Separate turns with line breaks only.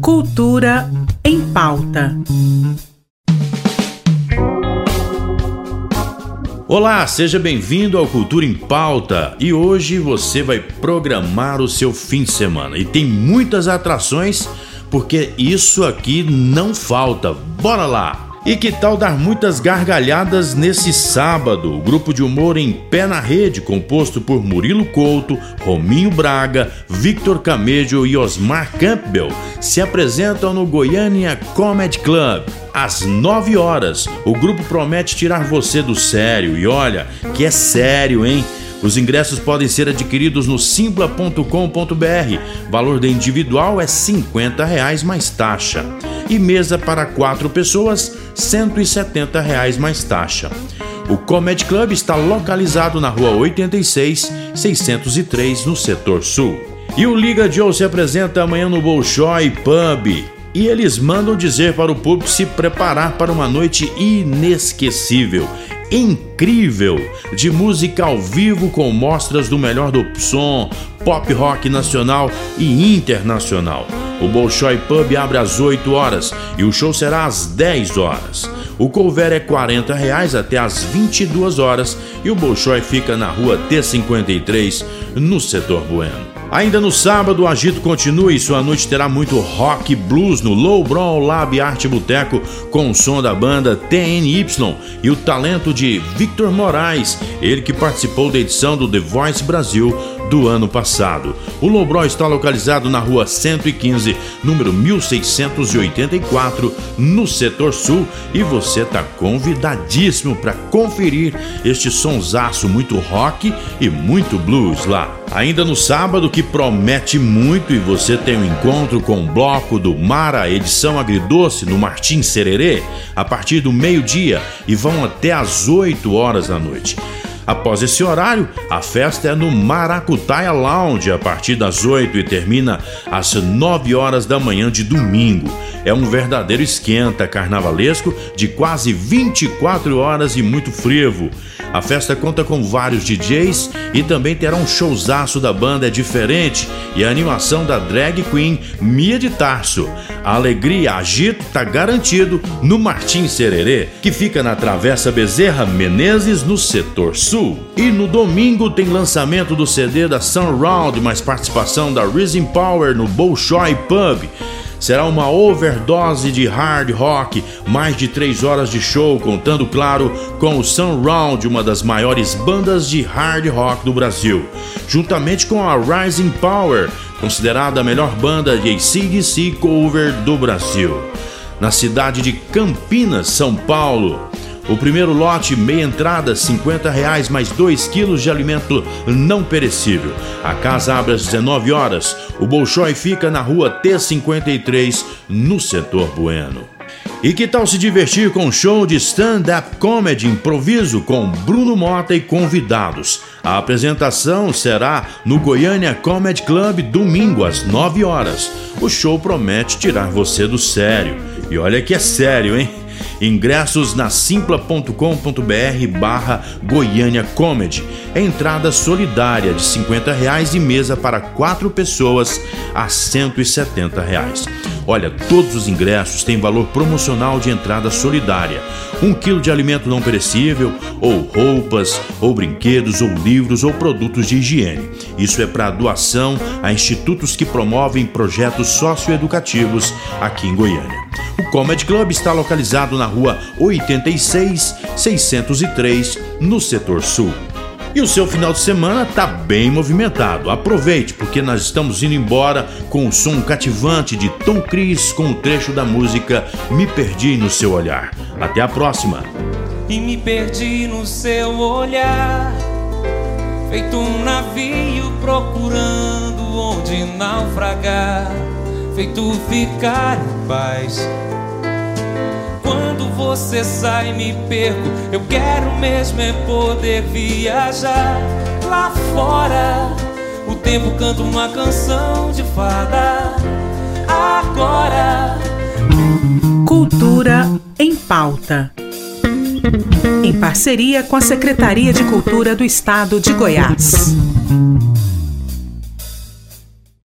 Cultura em pauta.
Olá, seja bem-vindo ao Cultura em Pauta e hoje você vai programar o seu fim de semana e tem muitas atrações porque isso aqui não falta. Bora lá! E que tal dar muitas gargalhadas nesse sábado? O grupo de humor em Pé na Rede, composto por Murilo Couto, Rominho Braga, Victor Camejo e Osmar Campbell, se apresentam no Goiânia Comedy Club. Às 9 horas, o grupo promete tirar você do sério. E olha, que é sério, hein? Os ingressos podem ser adquiridos no simpla.com.br. Valor de individual é 50 reais mais taxa. E mesa para quatro pessoas, 170 reais mais taxa. O Comedy Club está localizado na rua 86, 603, no setor sul. E o Liga Joe se apresenta amanhã no Bolshoi Pub. E eles mandam dizer para o público se preparar para uma noite inesquecível incrível de música ao vivo com mostras do melhor do som, pop rock nacional e internacional. O Bolshoi Pub abre às 8 horas e o show será às 10 horas. O cover é 40 reais até às 22 horas e o Bolshoi fica na rua T53, no setor Bueno. Ainda no sábado, o agito continua e sua noite terá muito rock blues no Low Brown Lab Arte Boteco com o som da banda TNY e o talento de Victor Moraes, ele que participou da edição do The Voice Brasil do ano passado. O Lobró está localizado na rua 115, número 1684, no setor sul, e você está convidadíssimo para conferir este sonsaço muito rock e muito blues lá. Ainda no sábado, que promete muito, e você tem um encontro com o bloco do Mara, edição agridoce, no Martim Sererê, a partir do meio-dia e vão até às 8 horas da noite. Após esse horário, a festa é no Maracutaia Lounge a partir das 8 e termina às 9 horas da manhã de domingo. É um verdadeiro esquenta carnavalesco de quase 24 horas e muito frevo. A festa conta com vários DJs e também terá um showzaço da banda é diferente e a animação da drag queen Mia de Tarso. A alegria agito tá garantido no Martim Sererê, que fica na Travessa Bezerra Menezes, no setor sul. E no domingo tem lançamento do CD da Sunround, mais participação da Rising Power no Bolshoi Pub. Será uma overdose de hard rock, mais de três horas de show, contando, claro, com o Sunround, uma das maiores bandas de hard rock do Brasil, juntamente com a Rising Power, considerada a melhor banda de ACDC cover do Brasil. Na cidade de Campinas, São Paulo, o primeiro lote, meia entrada, 50 reais mais 2 quilos de alimento não perecível. A casa abre às 19 horas. O Bolshoi fica na rua T53, no setor Bueno. E que tal se divertir com um show de stand-up comedy improviso com Bruno Mota e convidados? A apresentação será no Goiânia Comedy Club domingo às 9 horas. O show promete tirar você do sério. E olha que é sério, hein? Ingressos na simpla.com.br barra Goiânia Comedy. Entrada solidária de 50 reais e mesa para quatro pessoas a 170 reais. Olha, todos os ingressos têm valor promocional de entrada solidária. Um quilo de alimento não perecível, ou roupas, ou brinquedos, ou livros, ou produtos de higiene. Isso é para doação a institutos que promovem projetos socioeducativos aqui em Goiânia. O Comedy Club está localizado na rua 86 603, no setor sul. E o seu final de semana tá bem movimentado. Aproveite, porque nós estamos indo embora com o som cativante de Tom Cruise com o trecho da música Me Perdi no Seu Olhar. Até a próxima.
E me perdi no seu olhar, feito um navio procurando onde naufragar, feito ficar em paz quando você sai, me perco. Eu quero mesmo é poder viajar lá fora. O tempo canta uma canção de fada. Agora.
Cultura em pauta. Em parceria com a Secretaria de Cultura do Estado de Goiás.